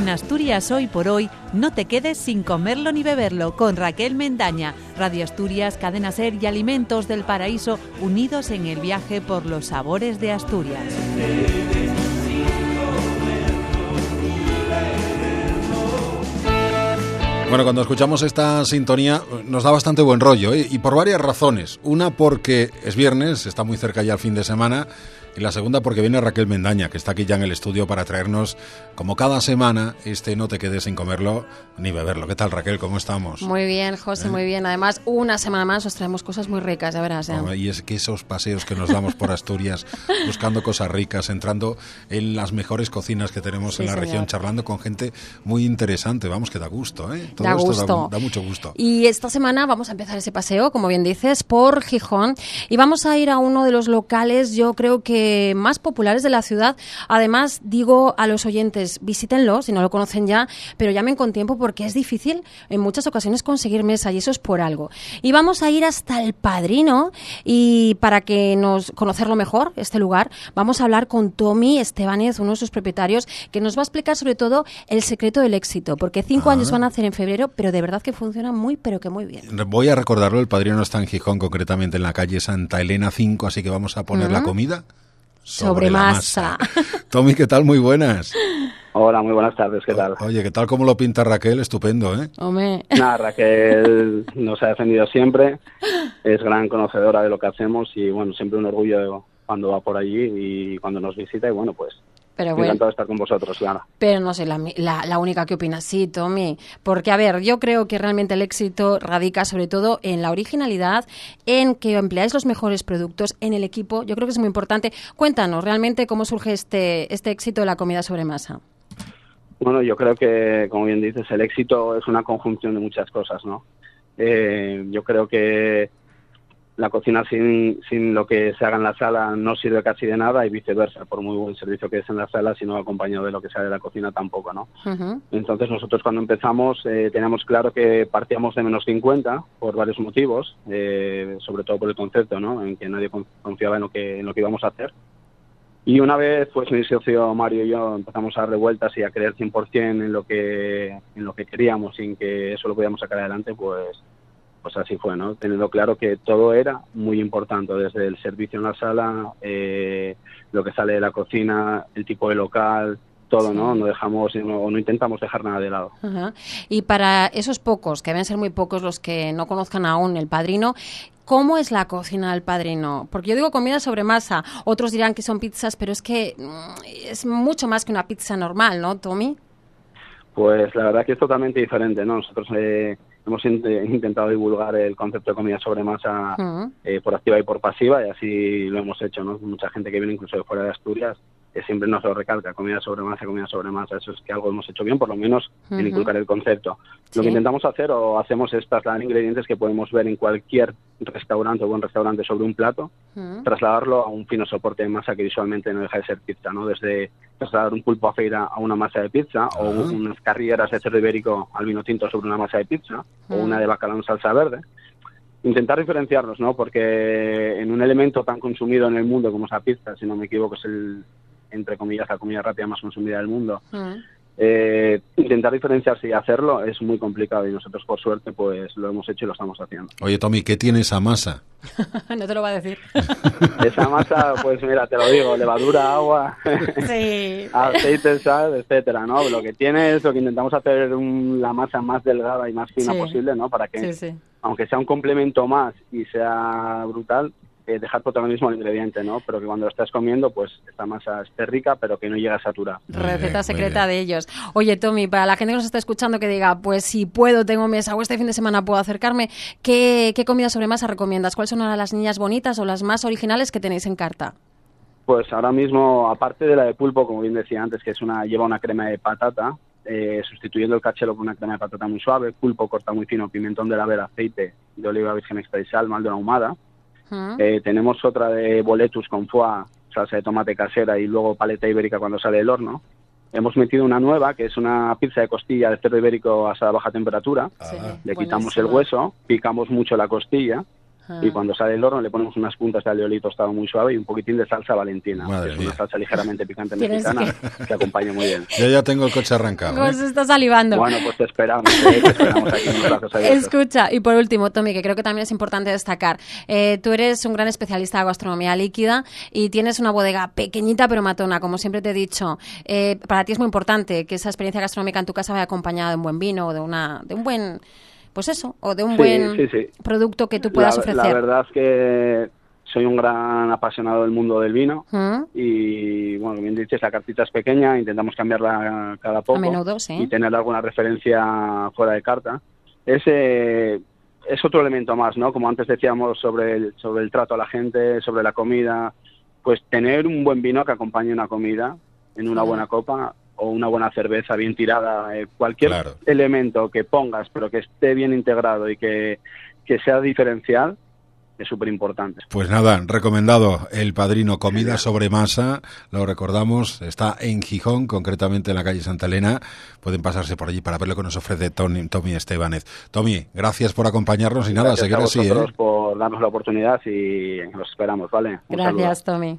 En Asturias hoy por hoy, no te quedes sin comerlo ni beberlo con Raquel Mendaña, Radio Asturias, Cadena Ser y Alimentos del Paraíso unidos en el viaje por los sabores de Asturias. Bueno, cuando escuchamos esta sintonía nos da bastante buen rollo ¿eh? y por varias razones. Una porque es viernes, está muy cerca ya el fin de semana y la segunda porque viene Raquel Mendaña, que está aquí ya en el estudio para traernos, como cada semana, este No te quedes sin comerlo ni beberlo. ¿Qué tal Raquel? ¿Cómo estamos? Muy bien, José, muy bien. Además, una semana más os traemos cosas muy ricas, ya verás. ¿eh? Y es que esos paseos que nos damos por Asturias, buscando cosas ricas, entrando en las mejores cocinas que tenemos Sí, en la señor. región, charlando con gente muy interesante, vamos, que da gusto, ¿eh? Todo Da esto gusto. Da, da mucho gusto. Y esta semana vamos a empezar ese paseo, como bien dices, por Gijón. Y vamos a ir a uno de los locales, yo creo que más populares de la ciudad. Además, digo a los oyentes, visítenlo si no lo conocen ya, pero llamen con tiempo porque es difícil en muchas ocasiones conseguir mesa y eso es por algo. Y vamos a ir hasta el Padrino y para que nos conocerlo mejor, este lugar, vamos a hablar con Tommy Estebanez, uno de sus propietarios, que nos va a explicar sobre todo el secreto del éxito, porque cinco Ah. años van a hacer en febrero, pero de verdad que funciona muy, pero que muy bien. Voy a recordarlo, el padrino está en Gijón, concretamente en la calle Santa Elena 5, así que vamos a poner la comida Sobre masa. Tommy, ¿qué tal? Muy buenas. Hola, muy buenas tardes, ¿qué tal? Oye, ¿qué tal como lo pinta Raquel? Estupendo, ¿eh? Hombre, Nada, Raquel nos ha defendido siempre, es gran conocedora de lo que hacemos y bueno, siempre un orgullo cuando va por allí y cuando nos visita y bueno, pues pero bueno. encantado de estar con vosotros, claro. Pero no soy la, la, la única que opina así, Tommy. Porque, a ver, yo creo que realmente el éxito radica sobre todo en la originalidad, en que empleáis los mejores productos, en el equipo. Yo creo que es muy importante. Cuéntanos realmente cómo surge este, este éxito de la comida sobre masa. Bueno, yo creo que, como bien dices, el éxito es una conjunción de muchas cosas, ¿no? Eh, yo creo que la cocina sin, sin lo que se haga en la sala no sirve casi de nada y viceversa, por muy buen servicio que es en la sala, si no acompañado de lo que sea de la cocina tampoco, ¿no? Entonces nosotros cuando empezamos eh, teníamos claro que partíamos de menos 50 por varios motivos, eh, sobre todo por el concepto, ¿no? En que nadie con- confiaba en lo que en lo que íbamos a hacer. Y una vez, pues mi socio Mario y yo empezamos a dar revueltas y a creer 100% en lo que en lo que queríamos, sin que eso lo podíamos sacar adelante, pues pues así fue, ¿no? Teniendo claro que todo era muy importante, desde el servicio en la sala, eh, lo que sale de la cocina, el tipo de local, todo, ¿no? No dejamos no, no intentamos dejar nada de lado. Ajá. Y para esos pocos, que deben ser muy pocos los que no conozcan aún el padrino, ¿cómo es la cocina del padrino? Porque yo digo comida sobre masa, otros dirán que son pizzas, pero es que mm, es mucho más que una pizza normal, ¿no, Tommy? Pues la verdad que es totalmente diferente, ¿no? Nosotros eh, hemos int- intentado divulgar el concepto de comida sobre masa eh, por activa y por pasiva y así lo hemos hecho, ¿no? Mucha gente que viene incluso de fuera de Asturias que siempre nos lo recalca, comida sobre masa, comida sobre masa, eso es que algo hemos hecho bien, por lo menos en Ujú. inculcar el concepto. Sí. Lo que intentamos hacer o hacemos es trasladar ingredientes que podemos ver en cualquier restaurante o buen restaurante sobre un plato, trasladarlo a un fino soporte de masa que visualmente no deja de ser pizza, ¿no? Desde trasladar un pulpo a feira a una masa de pizza o Ajá. unas carrilleras de cerdo ibérico al vino tinto sobre una masa de pizza o una de bacalao en salsa verde. Intentar diferenciarnos, ¿no? Porque en un elemento tan consumido en el mundo como es la pizza, si no me equivoco, es el, entre comillas, la comida rápida más consumida del mundo. Ujú. Eh, intentar diferenciarse y hacerlo es muy complicado y nosotros, por suerte, pues lo hemos hecho y lo estamos haciendo. Oye, Tommy, ¿qué tiene esa masa? no te lo va a decir. Esa masa, pues mira, te lo digo, levadura, agua, sí. aceite, sal, etcétera, ¿no? Lo que tiene es lo que intentamos hacer un- la masa más delgada y más fina Sí. posible, ¿no? Para que, Sí, sí. aunque sea un complemento más y sea brutal, eh, dejar protagonismo al ingrediente, ¿no? Pero que cuando lo estás comiendo, pues esta masa esté rica, pero que no llega a saturar. Receta secreta de ellos. Oye, Tommy, para la gente que nos está escuchando que diga, pues si puedo, tengo mesa o este fin de semana puedo acercarme, ¿qué, qué comida sobre masa recomiendas? ¿Cuáles son ahora las niñas bonitas o las más originales que tenéis en carta? Pues ahora mismo, aparte de la de pulpo, como bien decía antes, que es una lleva una crema de patata, eh, sustituyendo el cachelo por una crema de patata muy suave, pulpo corta muy fino, pimentón de la vera, aceite de oliva virgen extra y sal, una ahumada. Eh, tenemos otra de boletus con foie, salsa de tomate casera y luego paleta ibérica cuando sale del horno. Hemos metido una nueva, que es una pizza de costilla de cerdo ibérico asada a baja temperatura. Sí, Le quitamos el hueso, picamos mucho la costilla Ah. y cuando sale del horno le ponemos unas puntas de alioli tostado muy suave y un poquitín de salsa valentina. Madre que es mía. una salsa ligeramente picante mexicana que... acompaña muy bien. Yo ya tengo el coche arrancado. ¿eh? Pues está salivando. Bueno, pues te esperamos, ¿eh? te esperamos aquí con los. Escucha, y por último, Tommy, que creo que también es importante destacar, eh, tú eres un gran especialista de gastronomía líquida y tienes una bodega pequeñita pero matona, como siempre te he dicho. Eh, para ti es muy importante que esa experiencia gastronómica en tu casa vaya acompañada de un buen vino o de, una, de un buen, pues eso, o de un Sí, buen sí, sí. producto que tú puedas la, ofrecer. la verdad es que soy un gran apasionado del mundo del vino y, bueno, bien dices, la cartita es pequeña, intentamos cambiarla cada poco A menudo, sí. y tener alguna referencia fuera de carta. Ese es otro elemento más, ¿no? Como antes decíamos sobre el, sobre el trato a la gente, sobre la comida, pues tener un buen vino que acompañe una comida en una buena copa o una buena cerveza bien tirada, eh, cualquier Claro. elemento que pongas pero que esté bien integrado y que, que sea diferencial es súper importante. Pues nada, recomendado el padrino Comida sobre Masa, lo recordamos, está en Gijón, concretamente en la calle Santa Elena. Pueden pasarse por allí para ver lo que nos ofrece Tony, Tommy Estebanez. Tommy, gracias por acompañarnos y nada, Gracias seguir a así, ¿eh? vosotros por darnos la oportunidad y los esperamos, ¿vale? Un saludo. Gracias, Tommy.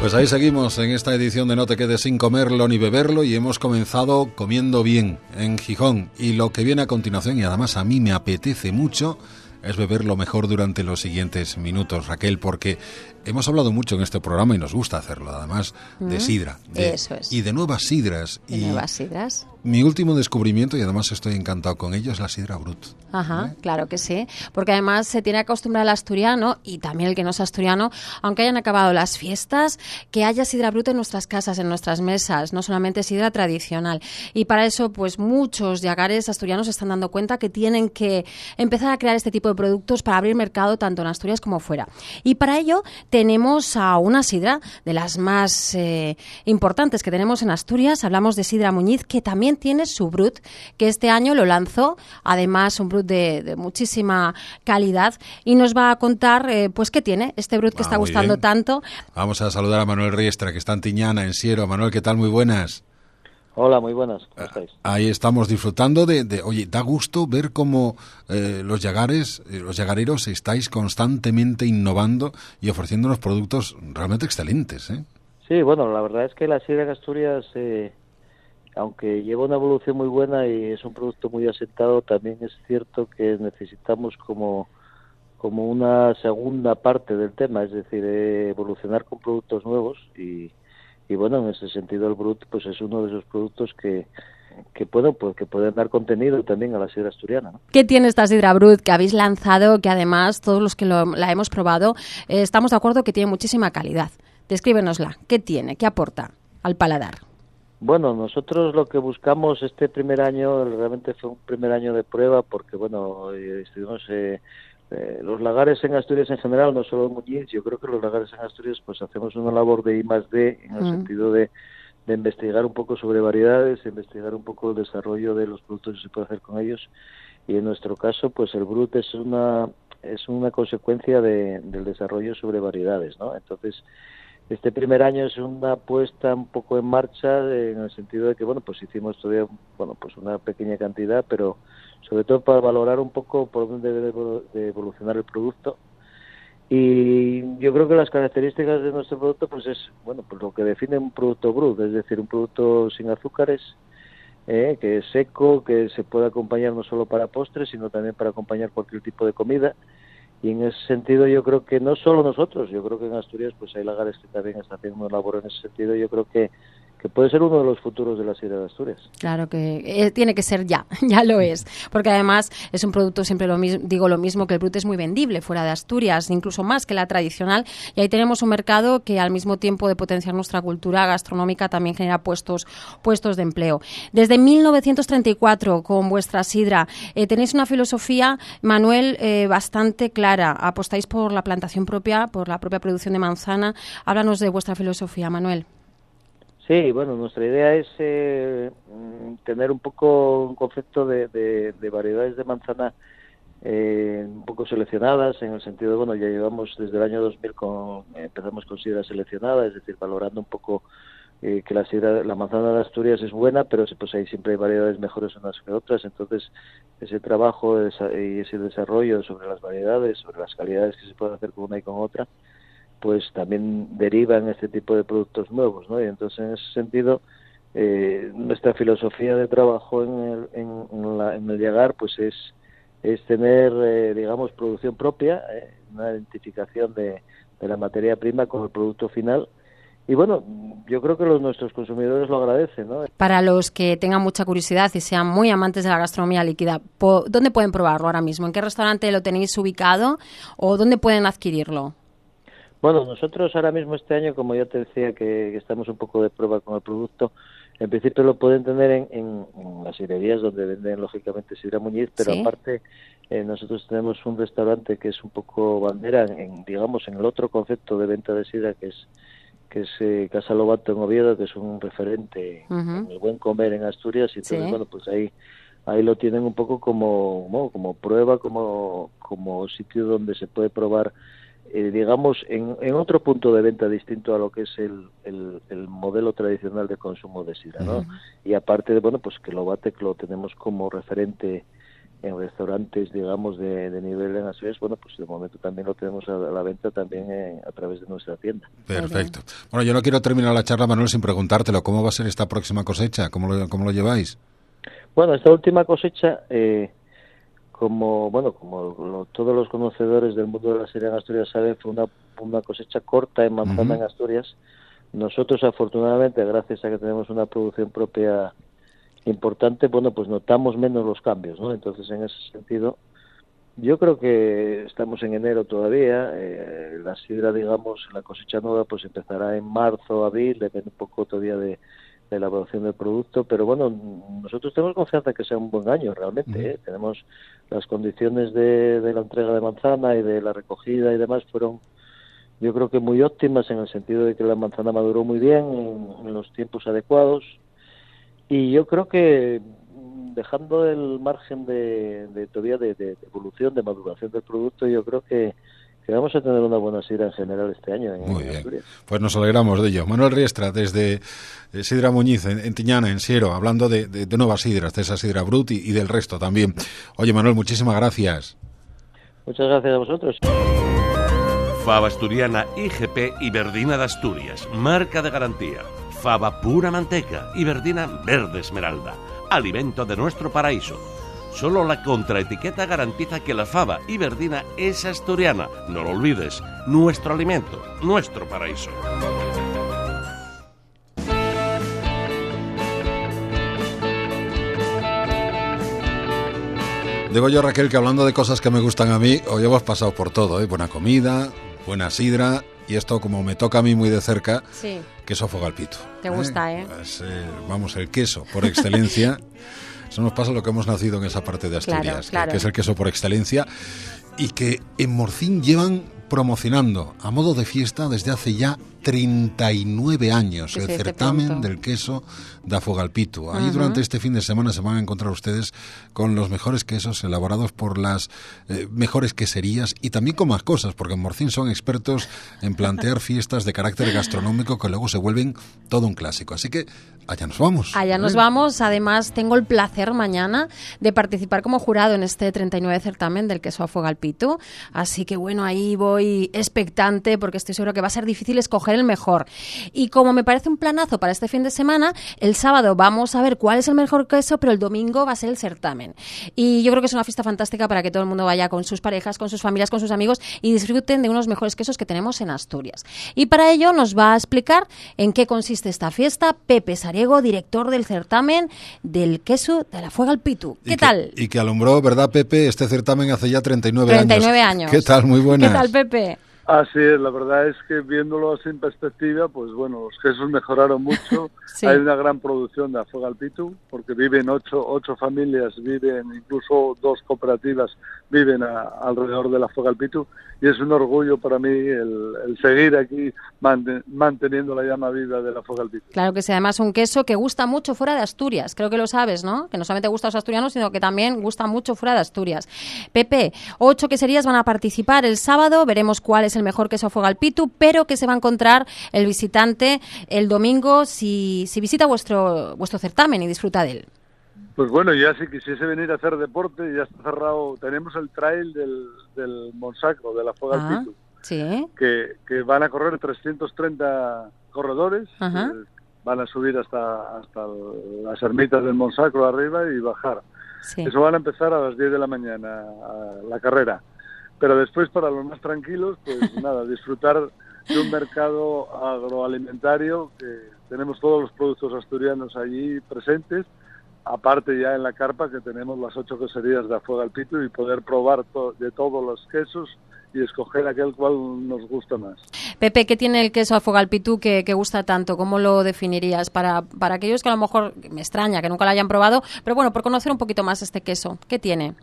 Pues ahí seguimos en esta edición de No te quedes sin comerlo ni beberlo y hemos comenzado comiendo bien en Gijón. Y lo que viene a continuación, y además a mí me apetece mucho, es beberlo mejor durante los siguientes minutos, Raquel, porque hemos hablado mucho en este programa y nos gusta hacerlo, además, de sidra. de- Eso es. Y de nuevas sidras. ¿De y nuevas sidras? mi último descubrimiento, y además estoy encantado con ello, es la sidra brut. Ajá, claro que sí, porque además se tiene que acostumbrar al asturiano y también el que no es asturiano, aunque hayan acabado las fiestas, que haya sidra bruta en nuestras casas, en nuestras mesas, no solamente sidra tradicional. Y para eso, pues muchos yagares asturianos se están dando cuenta que tienen que empezar a crear este tipo de productos para abrir mercado tanto en Asturias como fuera. Y para ello tenemos a una sidra de las más eh, importantes que tenemos en Asturias. Hablamos de Sidra Muñiz, que también tiene su Brut, que este año lo lanzó, además un Brut de, de muchísima calidad, y nos va a contar eh, pues qué tiene este Brut que Ah, está gustando bien. tanto. Vamos a saludar a Manuel Riestra, que está en Tiñana, en Siero. Manuel, ¿qué tal? Muy buenas. Hola, muy buenas, ¿cómo estáis? Ahí estamos disfrutando de, de- oye, da gusto ver cómo eh, los yagares, eh, los yagareros estáis constantemente innovando y ofreciéndonos productos realmente excelentes, ¿eh? Sí, bueno, la verdad es que la sidra de Asturias, eh, aunque lleva una evolución muy buena y es un producto muy asentado, también es cierto que necesitamos como, como una segunda parte del tema, es decir, eh, evolucionar con productos nuevos y, y bueno, en ese sentido el Brut pues es uno de esos productos que, que, puedo, pues, que pueden dar contenido también a la sidra asturiana. ¿no? ¿Qué tiene esta Sidra Brut que habéis lanzado, que además todos los que lo- la hemos probado eh, estamos de acuerdo que tiene muchísima calidad? Descríbenosla. ¿Qué tiene? ¿Qué aporta al paladar? Bueno, nosotros lo que buscamos este primer año realmente fue un primer año de prueba porque, bueno, eh, estuvimos eh, eh, los lagares en Asturias en general, no solo en Muñiz, yo creo que los lagares en Asturias pues hacemos una labor de I más D en el Mm. sentido de, de investigar un poco sobre variedades, investigar un poco el desarrollo de los productos que se puede hacer con ellos y en nuestro caso pues el Brut es una es una consecuencia de- del desarrollo sobre variedades, ¿no? Entonces este primer año es una puesta un poco en marcha en el sentido de que bueno pues hicimos todavía bueno pues una pequeña cantidad pero sobre todo para valorar un poco por dónde debe de evolucionar el producto. Y yo creo que las características de nuestro producto pues es bueno pues lo que define un producto brut es decir un producto sin azúcares eh, que es seco que se puede acompañar no solo para postres sino también para acompañar cualquier tipo de comida. Y en ese sentido yo creo que no solo nosotros, yo creo que en Asturias pues hay lagares que también están haciendo labor en ese sentido, yo creo que, que puede ser uno de los futuros de la sidra de Asturias. Claro que eh, tiene que ser ya, ya lo es, porque además es un producto siempre lo mismo, digo lo mismo que el brut es muy vendible fuera de Asturias, incluso más que la tradicional, y ahí tenemos un mercado que al mismo tiempo de potenciar nuestra cultura gastronómica también genera puestos puestos de empleo. Desde 1934 con vuestra sidra eh, tenéis una filosofía, Manuel, eh, bastante clara. Apostáis por la plantación propia, por la propia producción de manzana. Háblanos de vuestra filosofía, Manuel. Sí, bueno, nuestra idea es eh, mm, tener un poco un concepto de, variedades de manzana eh, un poco seleccionadas, en el sentido de, bueno, ya llevamos desde el año 2000 con, empezamos con sidra seleccionada, es decir, valorando un poco eh, que la sidra, la manzana de Asturias es buena, pero pues ahí siempre hay variedades mejores unas que otras, entonces ese trabajo y ese desarrollo sobre las variedades, sobre las calidades que se puede hacer con una y con otra, pues también derivan este tipo de productos nuevos, ¿no? Y entonces en ese sentido eh, nuestra filosofía de trabajo en el, en, el llegar pues es es tener eh, digamos producción propia eh, una identificación de, de, la materia prima con el producto final y bueno yo creo que los nuestros consumidores lo agradecen ¿no? para los que tengan mucha curiosidad y sean muy amantes de la gastronomía líquida dónde pueden probarlo ahora mismo en qué restaurante lo tenéis ubicado o dónde pueden adquirirlo bueno, nosotros ahora mismo este año, como ya te decía, que, estamos un poco de prueba con el producto, en principio lo pueden tener en, las sidrerías donde venden lógicamente sidra Muñiz, pero aparte eh, nosotros tenemos un restaurante que es un poco bandera, en, digamos, en el otro concepto de venta de sidra que es que es eh, Casa Lobato en Oviedo, que es un referente en el buen comer en Asturias, y entonces, bueno, pues ahí ahí lo tienen un poco como, como prueba, como, como sitio donde se puede probar eh, digamos, en, en, otro punto de venta distinto a lo que es el, el, modelo tradicional de consumo de sidra, ¿no? Y aparte de, bueno, pues que lo bate que lo tenemos como referente en restaurantes, digamos, de, de nivel en Asturias, bueno, pues de momento también lo tenemos a, la venta también eh, a través de nuestra tienda. Perfecto. Bueno, yo no quiero terminar la charla, Manuel, sin preguntártelo. ¿Cómo va a ser esta próxima cosecha? ¿Cómo lo, cómo lo lleváis? Bueno, esta última cosecha... Eh, como bueno como todos los conocedores del mundo de la serie en Asturias saben fue una, una cosecha corta en manzana en Asturias. Nosotros afortunadamente gracias a que tenemos una producción propia importante bueno pues notamos menos los cambios no entonces en ese sentido yo creo que estamos en enero todavía eh, la sidra digamos la cosecha nueva pues empezará en marzo abril depende un poco todavía de de elaboración del producto, pero bueno, nosotros tenemos confianza que sea un buen año realmente. ¿eh? Tenemos las condiciones de, la entrega de manzana y de la recogida y demás fueron, yo creo que muy óptimas en el sentido de que la manzana maduró muy bien en, los tiempos adecuados y yo creo que dejando el margen de, de todavía de, de, evolución, de maduración del producto, yo creo que vamos a tener una buena sidra en general este año en, Muy bien. Pues nos alegramos de ello. Manuel Riestra, desde eh, Sidra Muñiz, en, Tiñana, en Siero, hablando de, nuevas sidras, de esa sidra Brut y, del resto también. Oye, Manuel, muchísimas gracias. Muchas gracias a vosotros. Fava Asturiana IGP Iberdina de Asturias, marca de garantía. Fava pura manteca, Iberdina verde esmeralda, alimento de nuestro paraíso Solo la contraetiqueta garantiza que la fava iberdina es asturiana. No lo olvides, nuestro alimento, nuestro paraíso. Digo yo, Raquel, que hablando de cosas que me gustan a mí, hoy hemos pasado por todo, ¿eh? Buena comida, buena sidra, y esto como me toca a mí muy de cerca, queso fogalpito. Te gusta, ¿eh? Pues, eh, vamos, el queso por excelencia. Eso nos pasa lo que hemos nacido en esa parte de Asturias, Que, es el queso por excelencia, y que en Morcín llevan promocionando a modo de fiesta desde hace ya 39 años el certamen del queso de Afogalpito. Ahí durante este fin de semana se van a encontrar ustedes con los mejores quesos elaborados por las eh, mejores queserías y también con más cosas, porque en Morcín son expertos en plantear fiestas de carácter gastronómico que luego se vuelven todo un clásico. Así que allá nos vamos. Allá nos vamos. Además, tengo el placer mañana de participar como jurado en este 39 certamen del queso Afogalpito. Así que bueno, ahí voy expectante porque estoy seguro que va a ser difícil escoger el mejor. Y como me parece un planazo para este fin de semana, el sábado vamos a ver cuál es el mejor queso, pero el domingo va a ser el certamen. Y yo creo que es una fiesta fantástica para que todo el mundo vaya con sus parejas, con sus familias, con sus amigos y disfruten de unos mejores quesos que tenemos en Asturias. Y para ello nos va a explicar en qué consiste esta fiesta Pepe Sariego, director del certamen del queso de la Fuega al Pitu. ¿Qué tal? y que alumbró, ¿verdad, Pepe, este certamen hace ya 39, 39 años. ¿Qué tal? Muy buenas. ¿Qué tal, Pepe? Así es, la verdad es que viéndolo así en perspectiva, pues bueno, los quesos mejoraron mucho. Sí. Hay una gran producción de Afuega al Pitu, porque viven ocho, ocho familias, viven incluso dos cooperativas viven a- alrededor de la al Pitu, y es un orgullo para mí el, el seguir aquí mante- manteniendo la llama viva de la al Pitu. Claro que sí, además un queso que gusta mucho fuera de Asturias, creo que lo sabes, ¿no? Que no solamente gusta a los asturianos, sino que también gusta mucho fuera de Asturias. Pepe, ocho queserías van a participar el sábado, veremos cuál es el mejor queso a fuego al pitu, pero que se va a encontrar el visitante el domingo si, si visita vuestro, vuestro certamen y disfruta de él. Pues bueno, ya si quisiese venir a hacer deporte, ya está cerrado. Tenemos el trail del, del Monsacro, de la Afuega al Ah, Pitu. sí. que, que van a correr 330 corredores, eh, van a subir hasta, hasta las ermitas del Monsacro arriba y bajar. Sí. Eso van a empezar a las 10 de la mañana, a la carrera. Pero después, para los más tranquilos, pues nada, disfrutar de un mercado agroalimentario que tenemos todos los productos asturianos allí presentes, aparte ya en la carpa que tenemos las ocho queserías de Afuega al y poder probar to- de todos los quesos y escoger aquel cual nos gusta más. Pepe, ¿qué tiene el queso a fuego al pitú que, que gusta tanto? ¿Cómo lo definirías para, para aquellos que a lo mejor me extraña, que nunca lo hayan probado? Pero bueno, por conocer un poquito más este queso, ¿qué tiene?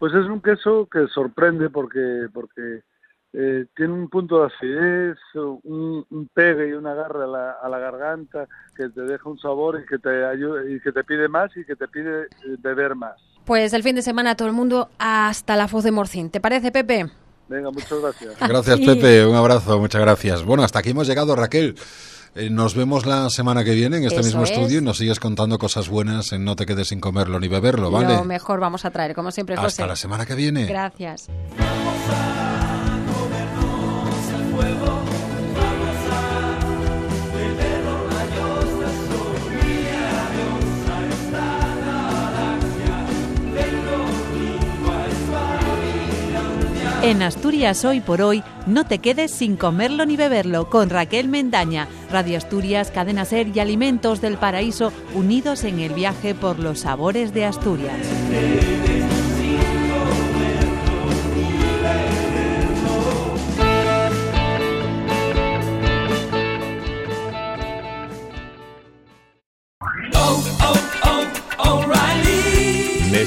Pues es un queso que sorprende porque porque eh, tiene un punto de acidez, un, un pegue y un agarre a la, a la garganta que te deja un sabor y que te ayuda y que te pide más y que te pide eh, beber más. Pues el fin de semana todo el mundo hasta la Foz de Morcín. ¿Te parece, Pepe? Venga, muchas gracias. Gracias. Pepe. Un abrazo, muchas gracias. Bueno, hasta aquí hemos llegado, Raquel. Eh, nos vemos la semana que viene en este Eso mismo es. estudio y nos sigues contando cosas buenas en No te quedes sin comerlo ni beberlo, ¿vale? Lo mejor vamos a traer, como siempre, José. Hasta la semana que viene. Gracias. En Asturias hoy por hoy, no te quedes sin comerlo ni beberlo con Raquel Mendaña, Radio Asturias, Cadena Ser y Alimentos del Paraíso unidos en el viaje por los sabores de Asturias.